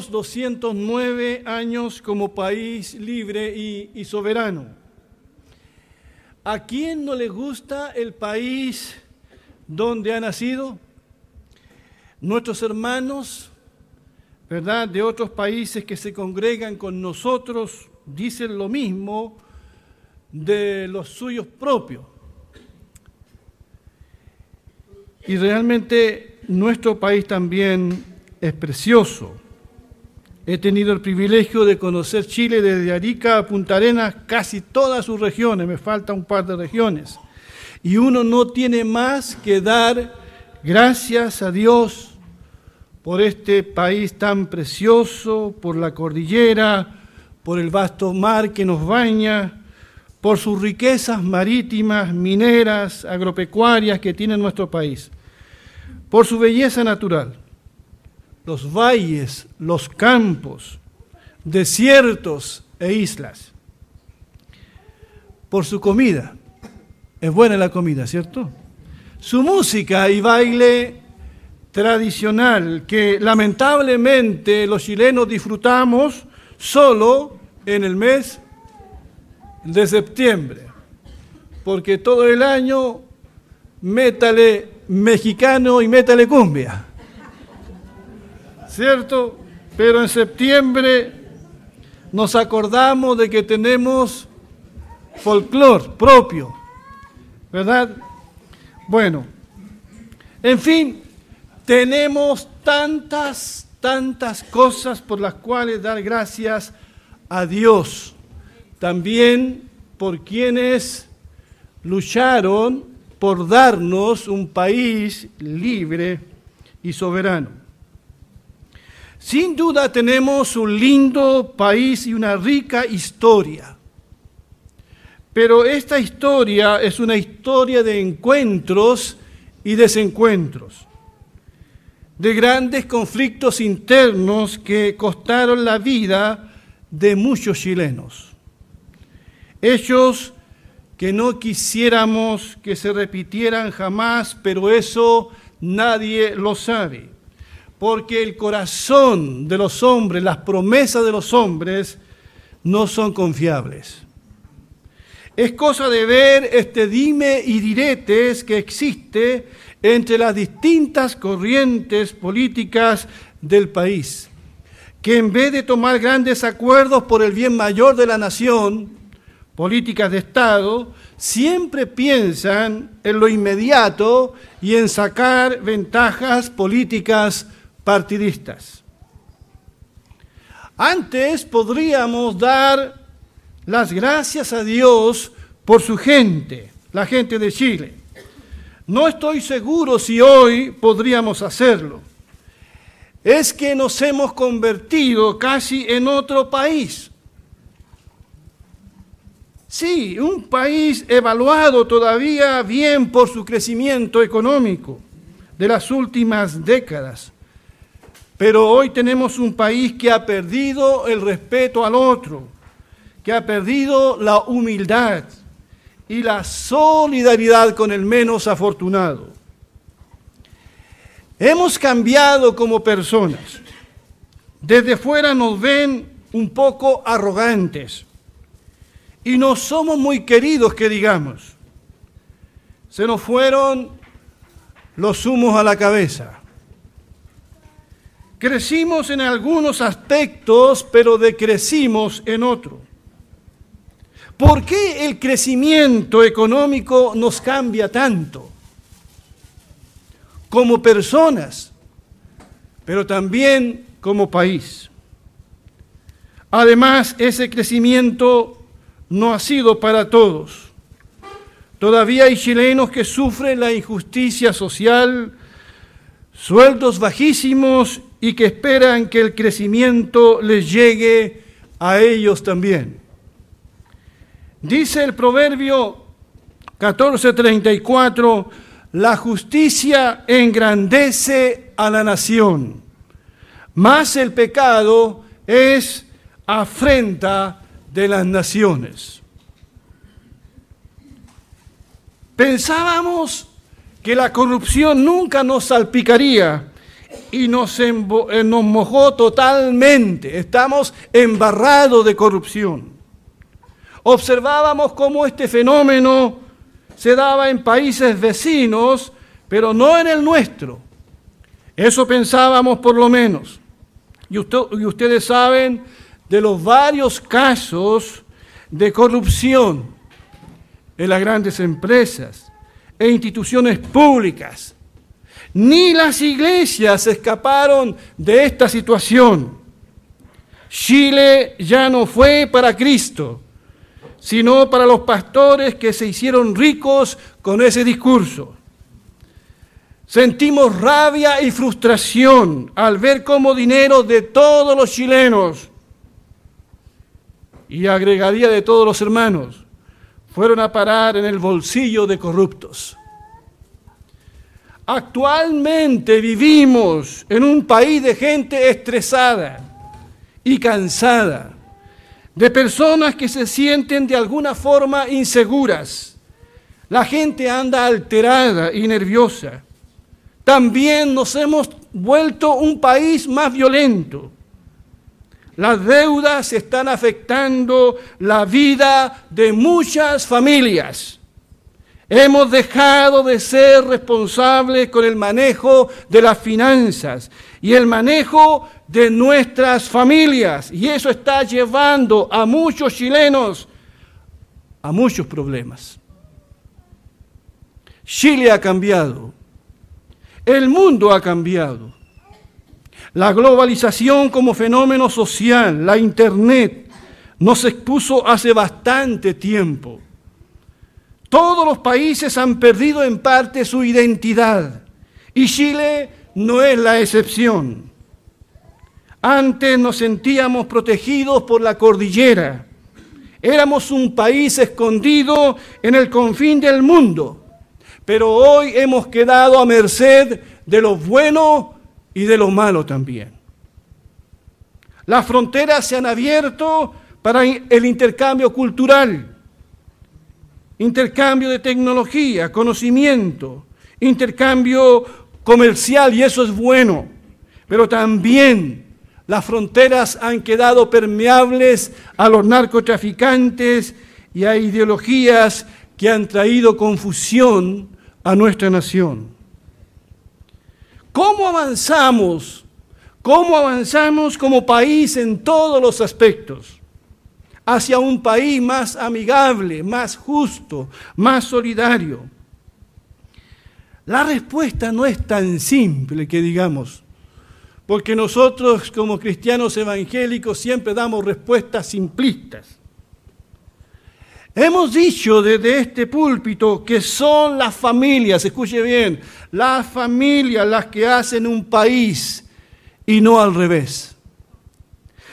Cumplimos 209 años como país libre y, y, soberano. ¿A quién no le gusta el país donde ha nacido? Nuestros hermanos, ¿verdad?, de otros países que se congregan con nosotros dicen lo mismo de los suyos propios. Y realmente nuestro país también es precioso. He tenido el privilegio de conocer Chile desde Arica a Punta Arenas, casi todas sus regiones, me falta un par de regiones. Y uno no tiene más que dar gracias a Dios por este país tan precioso, por la cordillera, por el vasto mar que nos baña, por sus riquezas marítimas, mineras, agropecuarias que tiene nuestro país, por su belleza natural, los valles, los campos, desiertos e islas, por su comida. Es buena la comida, ¿cierto? Su música y baile tradicional que lamentablemente los chilenos disfrutamos solo en el mes de septiembre, porque todo el año métale mexicano y métale cumbia, ¿cierto? Pero en septiembre nos acordamos de que tenemos folclor propio, ¿verdad? Bueno, en fin, tenemos tantas tantas cosas por las cuales dar gracias a Dios. También por quienes lucharon por darnos un país libre y soberano. Sin duda tenemos un lindo país y una rica historia. Pero esta historia es una historia de encuentros y desencuentros de grandes conflictos internos que costaron la vida de muchos chilenos. Hechos que no quisiéramos que se repitieran jamás, pero eso nadie lo sabe, porque el corazón de los hombres, las promesas de los hombres, no son confiables. Es cosa de ver este dime y diretes que existe entre las distintas corrientes políticas del país, que en vez de tomar grandes acuerdos por el bien mayor de la nación, políticas de Estado, siempre piensan en lo inmediato y en sacar ventajas políticas partidistas. Antes podríamos dar las gracias a Dios por su gente, la gente de Chile no estoy seguro si hoy podríamos hacerlo. Es que nos hemos convertido casi en otro país. Sí, un país evaluado todavía bien por su crecimiento económico de las últimas décadas. Pero hoy tenemos un país que ha perdido el respeto al otro, que ha perdido la humildad, y la solidaridad con el menos afortunado. Hemos cambiado como personas. Desde fuera nos ven un poco arrogantes y no somos muy queridos que digamos. Se nos fueron los humos a la cabeza. Crecimos en algunos aspectos, pero decrecimos en otros. ¿Por qué el crecimiento económico nos cambia tanto? Como personas, pero también como país. Además, ese crecimiento no ha sido para todos. Todavía hay chilenos que sufren la injusticia social, sueldos bajísimos y que esperan que el crecimiento les llegue a ellos también. Dice el proverbio 14:34, la justicia engrandece a la nación, mas el pecado es afrenta de las naciones. Pensábamos que la corrupción nunca nos salpicaría y nos, eh, nos mojó totalmente. Estamos embarrados de corrupción. Observábamos cómo este fenómeno se daba en países vecinos, pero no en el nuestro. Eso pensábamos por lo menos. Y, y ustedes saben de los varios casos de corrupción en las grandes empresas e instituciones públicas. Ni las iglesias escaparon de esta situación. Chile ya no fue para Cristo, sino para los pastores que se hicieron ricos con ese discurso. Sentimos rabia y frustración al ver cómo dinero de todos los chilenos y agregaría de todos los hermanos, fueron a parar en el bolsillo de corruptos. Actualmente vivimos en un país de gente estresada y cansada, de personas que se sienten de alguna forma inseguras. La gente anda alterada y nerviosa. También nos hemos vuelto un país más violento las deudas están afectando la vida de muchas familias. Hemos dejado de ser responsables con el manejo de las finanzas y el manejo de nuestras familias. Y eso está llevando a muchos chilenos a muchos problemas. Chile ha cambiado. El mundo ha cambiado. La globalización como fenómeno social, la Internet, nos expuso hace bastante tiempo. Todos los países han perdido en parte su identidad y Chile no es la excepción. Antes nos sentíamos protegidos por la cordillera. Éramos un país escondido en el confín del mundo, pero hoy hemos quedado a merced de lo bueno y de lo malo también. Las fronteras se han abierto para el intercambio cultural, intercambio de tecnología, conocimiento, intercambio comercial, y eso es bueno. Pero también las fronteras han quedado permeables a los narcotraficantes y a ideologías que han traído confusión a nuestra nación. ¿Cómo avanzamos? ¿Cómo avanzamos como país en todos los aspectos? Hacia un país más amigable, más justo, más solidario. La respuesta no es tan simple que digamos, porque nosotros como cristianos evangélicos siempre damos respuestas simplistas. Hemos dicho desde este púlpito que son las familias, escuche bien, las familias las que hacen un país y no al revés.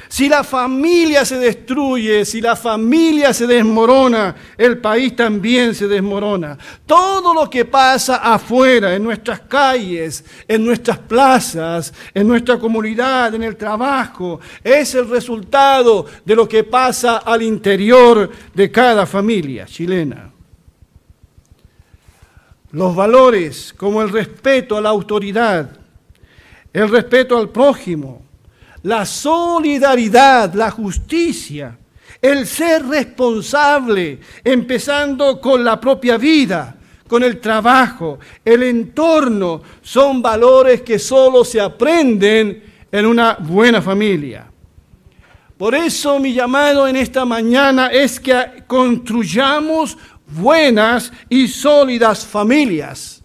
Si la familia se destruye, si la familia se desmorona, el país también se desmorona. Todo lo que pasa afuera, en nuestras calles, en nuestras plazas, en nuestra comunidad, en el trabajo, es el resultado de lo que pasa al interior de cada familia chilena. Los valores como el respeto a la autoridad, el respeto al prójimo, la solidaridad, la justicia, el ser responsable, empezando con la propia vida, con el trabajo, el entorno, son valores que solo se aprenden en una buena familia. Por eso mi llamado en esta mañana es que construyamos buenas y sólidas familias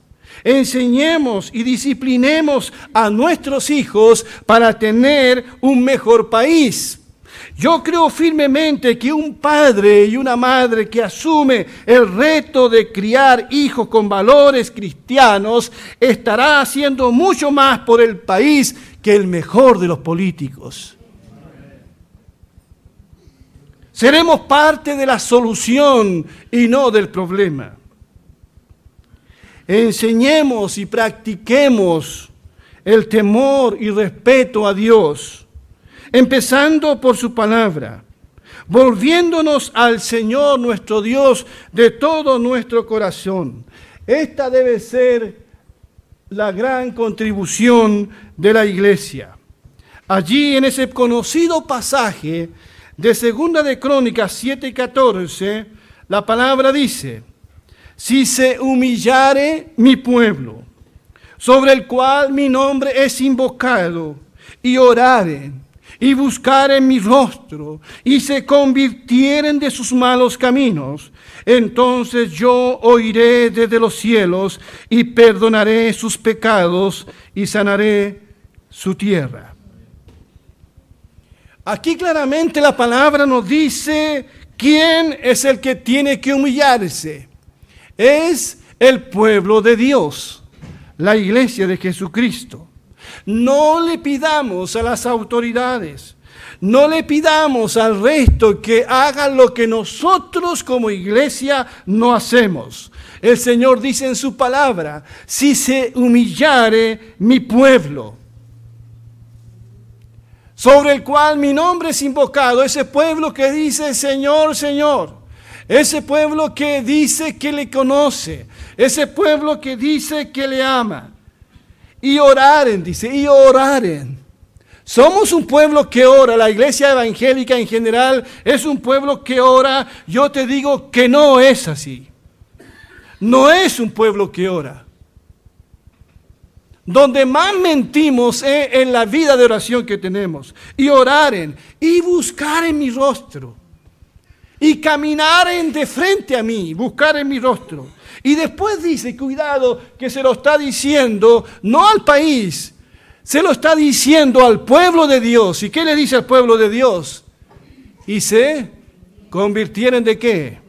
Enseñemos y disciplinemos a nuestros hijos para tener un mejor país. Yo creo firmemente que un padre y una madre que asume el reto de criar hijos con valores cristianos estará haciendo mucho más por el país que el mejor de los políticos. Seremos parte de la solución y no del problema enseñemos y practiquemos el temor y respeto a Dios, empezando por su palabra, volviéndonos al Señor nuestro Dios de todo nuestro corazón. Esta debe ser la gran contribución de la iglesia. Allí en ese conocido pasaje de Segunda de Crónicas 7 y 14, la palabra dice, si se humillare mi pueblo, sobre el cual mi nombre es invocado, y oraren y buscaren mi rostro y se convirtieren de sus malos caminos, entonces yo oiré desde los cielos y perdonaré sus pecados y sanaré su tierra. Aquí claramente la palabra nos dice quién es el que tiene que humillarse. Es el pueblo de Dios, la iglesia de Jesucristo. No le pidamos a las autoridades, no le pidamos al resto que hagan lo que nosotros como iglesia no hacemos. El Señor dice en su palabra, si se humillare mi pueblo, sobre el cual mi nombre es invocado, ese pueblo que dice Señor, Señor, ese pueblo que dice que le conoce, ese pueblo que dice que le ama y oraren, dice, y oraren. Somos un pueblo que ora, la iglesia evangélica en general es un pueblo que ora. Yo te digo que no es así. No es un pueblo que ora. Donde más mentimos es en la vida de oración que tenemos. Y oraren y buscar en mi rostro. Y caminaren de frente a mí, buscar en mi rostro. Y después dice, cuidado, que se lo está diciendo no al país, se lo está diciendo al pueblo de Dios. ¿Y qué le dice al pueblo de Dios? Y se convirtieron de qué?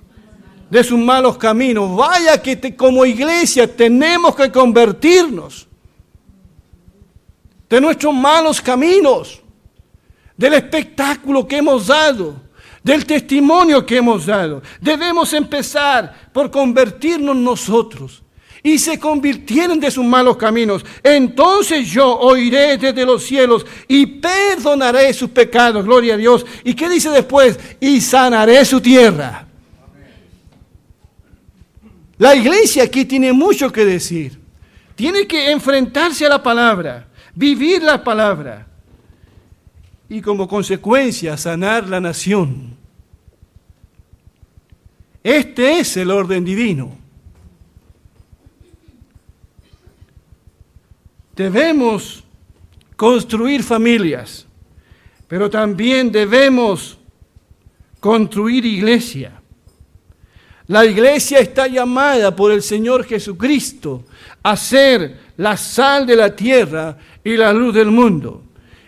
De sus malos caminos. Vaya que como iglesia tenemos que convertirnos de nuestros malos caminos, del espectáculo que hemos dado del testimonio que hemos dado. Debemos empezar por convertirnos nosotros y se convirtieron de sus malos caminos. Entonces yo oiré desde los cielos y perdonaré sus pecados, gloria a Dios. ¿Y qué dice después? Y sanaré su tierra. La iglesia aquí tiene mucho que decir. Tiene que enfrentarse a la palabra, vivir la palabra y como consecuencia sanar la nación. Este es el orden divino. Debemos construir familias, pero también debemos construir iglesia. La iglesia está llamada por el Señor Jesucristo a ser la sal de la tierra y la luz del mundo.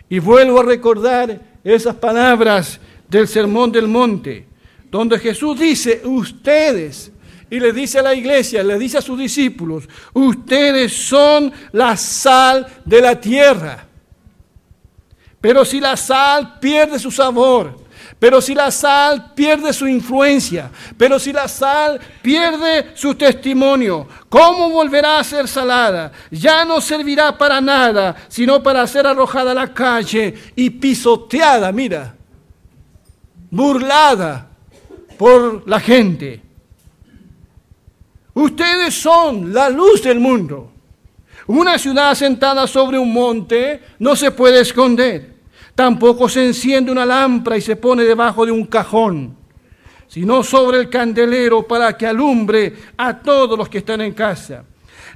Y vuelvo a recordar esas palabras del Sermón del Monte, donde Jesús dice, ustedes, y le dice a la iglesia, le dice a sus discípulos, ustedes son la sal de la tierra. Pero si la sal pierde su sabor, pero si la sal pierde su influencia, pero si la sal pierde su testimonio, ¿cómo volverá a ser salada? Ya no servirá para nada, sino para ser arrojada a la calle y pisoteada, mira, burlada por la gente. Ustedes son la luz del mundo. Una ciudad sentada sobre un monte no se puede esconder. Tampoco se enciende una lámpara y se pone debajo de un cajón, sino sobre el candelero para que alumbre a todos los que están en casa.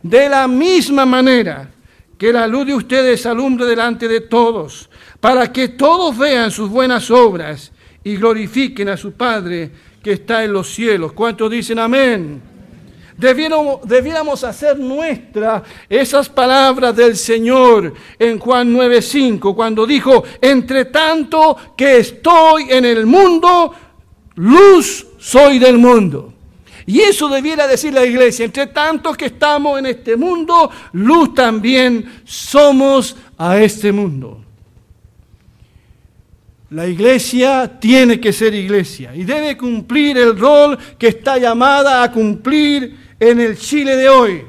De la misma manera que la luz de ustedes alumbre delante de todos, para que todos vean sus buenas obras y glorifiquen a su Padre que está en los cielos. ¿Cuántos dicen amén? Debiéramos, hacer nuestra esas palabras del Señor en Juan 9:5, cuando dijo, entre tanto que estoy en el mundo, luz soy del mundo. Y eso debiera decir la iglesia, entre tanto que estamos en este mundo, luz también somos a este mundo. La iglesia tiene que ser iglesia y debe cumplir el rol que está llamada a cumplir en el Chile de hoy.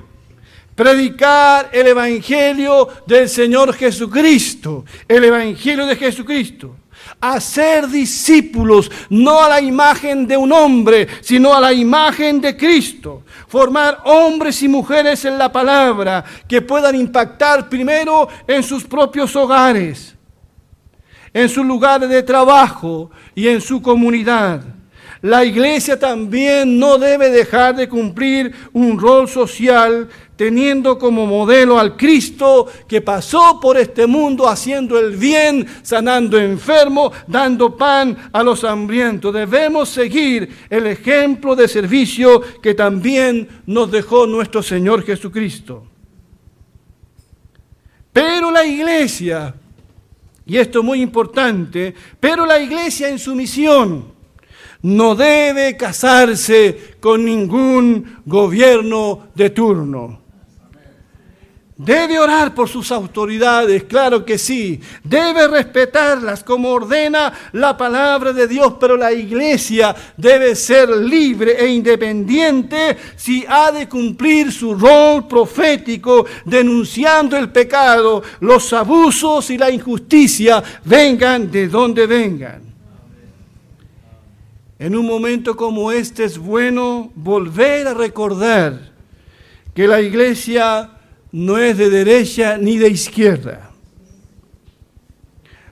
Predicar el Evangelio del Señor Jesucristo, el Evangelio de Jesucristo. Hacer discípulos, no a la imagen de un hombre, sino a la imagen de Cristo. Formar hombres y mujeres en la palabra que puedan impactar primero en sus propios hogares, en sus lugares de trabajo y en su comunidad la iglesia también no debe dejar de cumplir un rol social teniendo como modelo al Cristo que pasó por este mundo haciendo el bien, sanando enfermos, dando pan a los hambrientos. Debemos seguir el ejemplo de servicio que también nos dejó nuestro Señor Jesucristo. Pero la iglesia, y esto es muy importante, pero la iglesia en su misión, no debe casarse con ningún gobierno de turno. Debe orar por sus autoridades, claro que sí. Debe respetarlas como ordena la palabra de Dios, pero la iglesia debe ser libre e independiente si ha de cumplir su rol profético, denunciando el pecado, los abusos y la injusticia, vengan de donde vengan. En un momento como este es bueno volver a recordar que la iglesia no es de derecha ni de izquierda.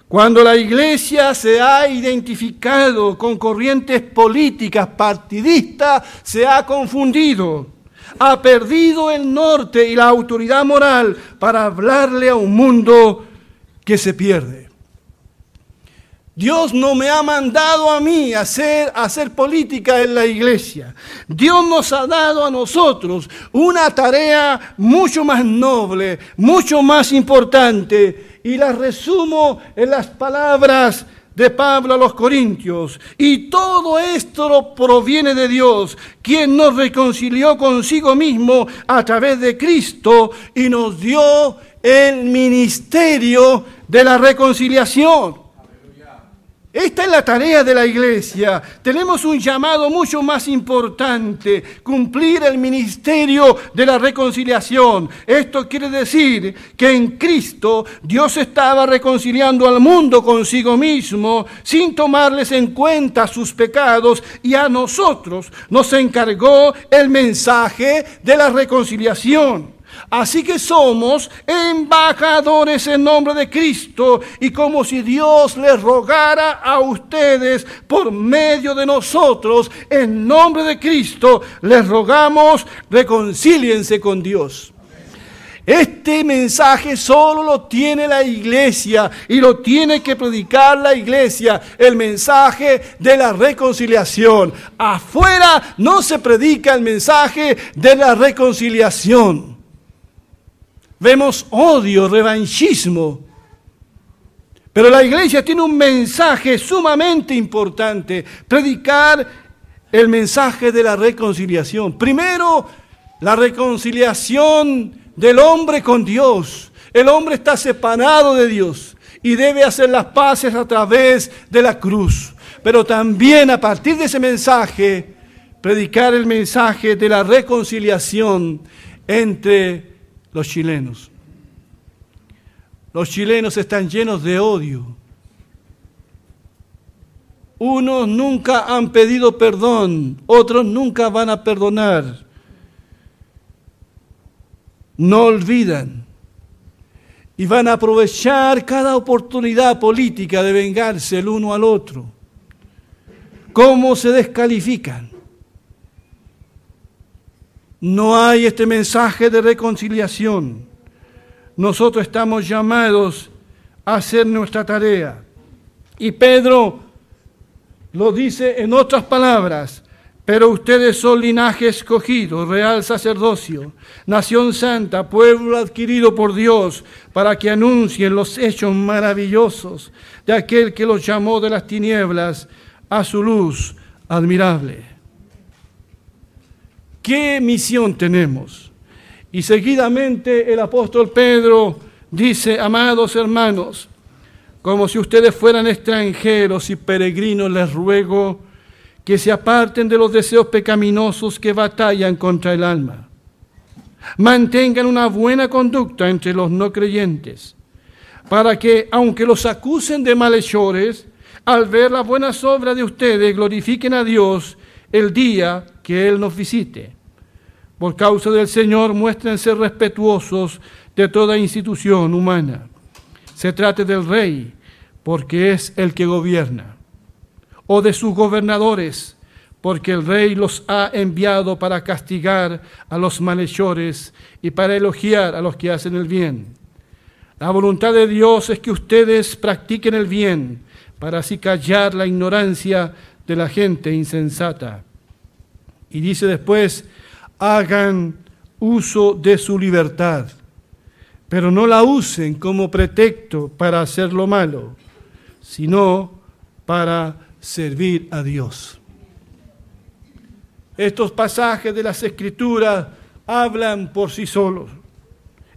Cuando la iglesia se ha identificado con corrientes políticas partidistas, se ha confundido, ha perdido el norte y la autoridad moral para hablarle a un mundo que se pierde. Dios no me ha mandado a mí a hacer, hacer política en la iglesia. Dios nos ha dado a nosotros una tarea mucho más noble, mucho más importante. Y la resumo en las palabras de Pablo a los Corintios. Y todo esto proviene de Dios, quien nos reconcilió consigo mismo a través de Cristo y nos dio el ministerio de la reconciliación. Esta es la tarea de la iglesia. Tenemos un llamado mucho más importante, cumplir el ministerio de la reconciliación. Esto quiere decir que en Cristo Dios estaba reconciliando al mundo consigo mismo sin tomarles en cuenta sus pecados y a nosotros nos encargó el mensaje de la reconciliación. Así que somos embajadores en nombre de Cristo y como si Dios les rogara a ustedes por medio de nosotros, en nombre de Cristo, les rogamos, reconcíliense con Dios. Este mensaje solo lo tiene la iglesia y lo tiene que predicar la iglesia, el mensaje de la reconciliación. Afuera no se predica el mensaje de la reconciliación. Vemos odio, revanchismo. Pero la iglesia tiene un mensaje sumamente importante, predicar el mensaje de la reconciliación. Primero, la reconciliación del hombre con Dios. El hombre está separado de Dios y debe hacer las paces a través de la cruz. Pero también a partir de ese mensaje, predicar el mensaje de la reconciliación entre los chilenos. Los chilenos están llenos de odio. Unos nunca han pedido perdón, otros nunca van a perdonar. No olvidan y van a aprovechar cada oportunidad política de vengarse el uno al otro. ¿Cómo se descalifican? No hay este mensaje de reconciliación. Nosotros estamos llamados a hacer nuestra tarea. Y Pedro lo dice en otras palabras, pero ustedes son linaje escogido, real sacerdocio, nación santa, pueblo adquirido por Dios, para que anuncien los hechos maravillosos de aquel que los llamó de las tinieblas a su luz admirable. ¿Qué misión tenemos? Y seguidamente el apóstol Pedro dice, amados hermanos, como si ustedes fueran extranjeros y peregrinos, les ruego que se aparten de los deseos pecaminosos que batallan contra el alma. Mantengan una buena conducta entre los no creyentes, para que, aunque los acusen de malhechores, al ver las buenas obras de ustedes, glorifiquen a Dios el día que Él nos visite. Por causa del Señor, muéstrense respetuosos de toda institución humana. Se trate del rey, porque es el que gobierna, o de sus gobernadores, porque el rey los ha enviado para castigar a los malhechores y para elogiar a los que hacen el bien. La voluntad de Dios es que ustedes practiquen el bien, para así callar la ignorancia de la gente insensata. Y dice después, hagan uso de su libertad, pero no la usen como pretexto para hacer lo malo, sino para servir a Dios. Estos pasajes de las Escrituras hablan por sí solos.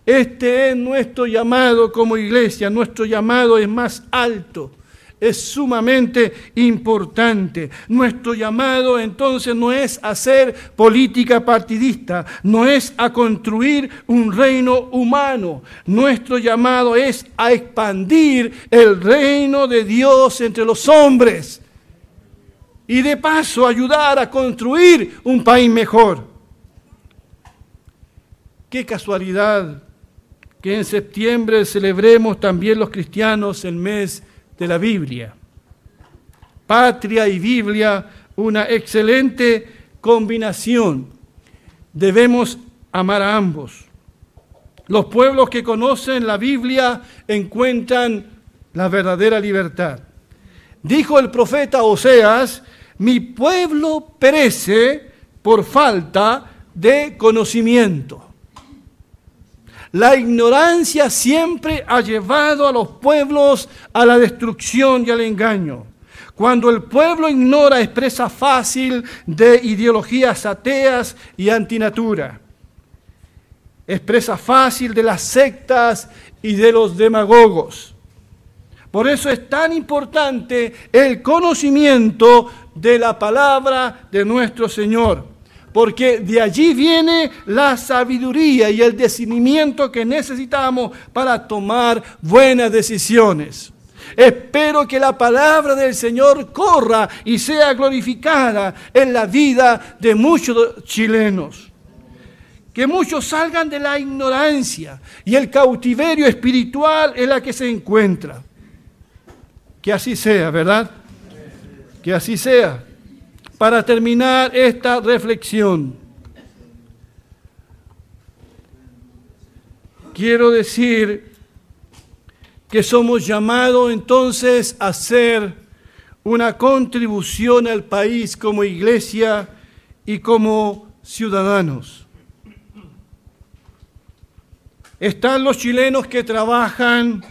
Este es nuestro llamado como iglesia, nuestro llamado es más alto es sumamente importante. Nuestro llamado entonces no es hacer política partidista, no es a construir un reino humano. Nuestro llamado es a expandir el reino de Dios entre los hombres y de paso ayudar a construir un país mejor. Qué casualidad que en septiembre celebremos también los cristianos el mes de la Biblia. Patria y Biblia, una excelente combinación. Debemos amar a ambos. Los pueblos que conocen la Biblia encuentran la verdadera libertad. Dijo el profeta Oseas, mi pueblo perece por falta de conocimiento. La ignorancia siempre ha llevado a los pueblos a la destrucción y al engaño. Cuando el pueblo ignora, expresa fácil de ideologías ateas y antinatura. Expresa fácil de las sectas y de los demagogos. Por eso es tan importante el conocimiento de la palabra de nuestro Señor porque de allí viene la sabiduría y el discernimiento que necesitamos para tomar buenas decisiones. Espero que la palabra del Señor corra y sea glorificada en la vida de muchos chilenos. Que muchos salgan de la ignorancia y el cautiverio espiritual en la que se encuentra. Que así sea, ¿verdad? Que así sea para terminar esta reflexión, quiero decir que somos llamados entonces a hacer una contribución al país como iglesia y como ciudadanos. Están los chilenos que trabajan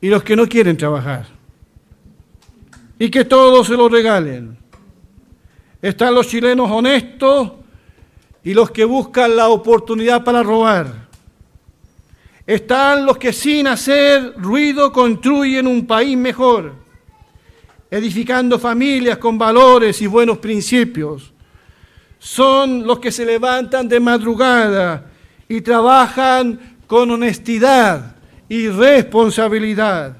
y los que no quieren trabajar. Y que todos se lo regalen. Están los chilenos honestos y los que buscan la oportunidad para robar. Están los que sin hacer ruido construyen un país mejor, edificando familias con valores y buenos principios. Son los que se levantan de madrugada y trabajan con honestidad y responsabilidad.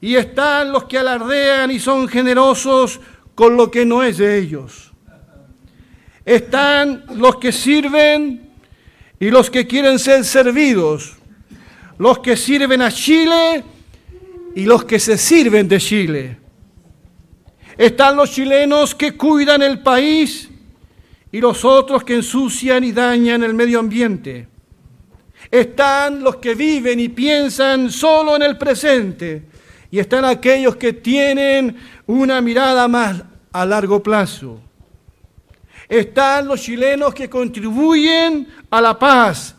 Y están los que alardean y son generosos con lo que no es de ellos. Están los que sirven y los que quieren ser servidos, los que sirven a Chile y los que se sirven de Chile. Están los chilenos que cuidan el país y los otros que ensucian y dañan el medio ambiente. Están los que viven y piensan solo en el presente y están aquellos que tienen una mirada más a largo plazo. Están los chilenos que contribuyen a la paz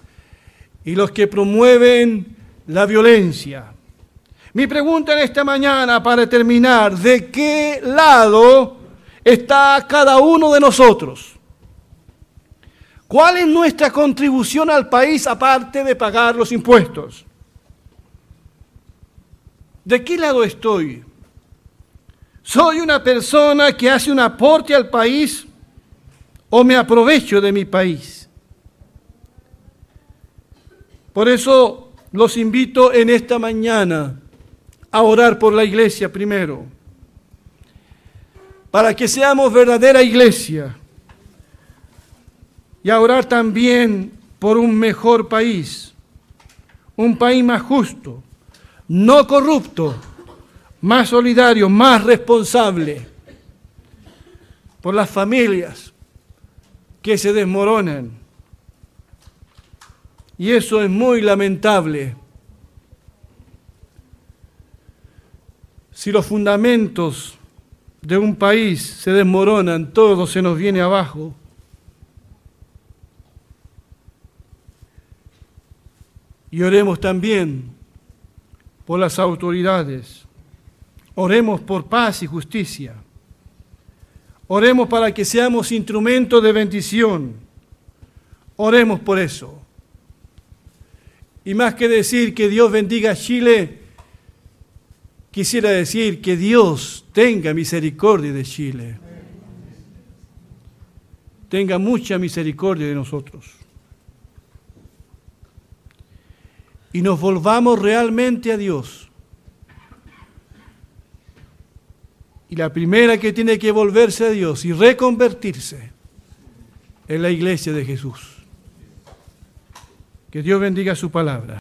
y los que promueven la violencia. Mi pregunta en esta mañana para terminar, ¿de qué lado está cada uno de nosotros? ¿Cuál es nuestra contribución al país aparte de pagar los impuestos? ¿De qué lado estoy? ¿Soy una persona que hace un aporte al país o me aprovecho de mi país? Por eso los invito en esta mañana a orar por la iglesia primero, para que seamos verdadera iglesia, y a orar también por un mejor país, un país más justo, no corrupto, más solidario, más responsable, por las familias que se desmoronan. Y eso es muy lamentable. Si los fundamentos de un país se desmoronan, todo se nos viene abajo. Y oremos también por las autoridades. Oremos por paz y justicia. Oremos para que seamos instrumentos de bendición. Oremos por eso. Y más que decir que Dios bendiga a Chile, quisiera decir que Dios tenga misericordia de Chile. Tenga mucha misericordia de nosotros. y nos volvamos realmente a Dios. Y la primera que tiene que volverse a Dios y reconvertirse es la iglesia de Jesús. Que Dios bendiga su palabra.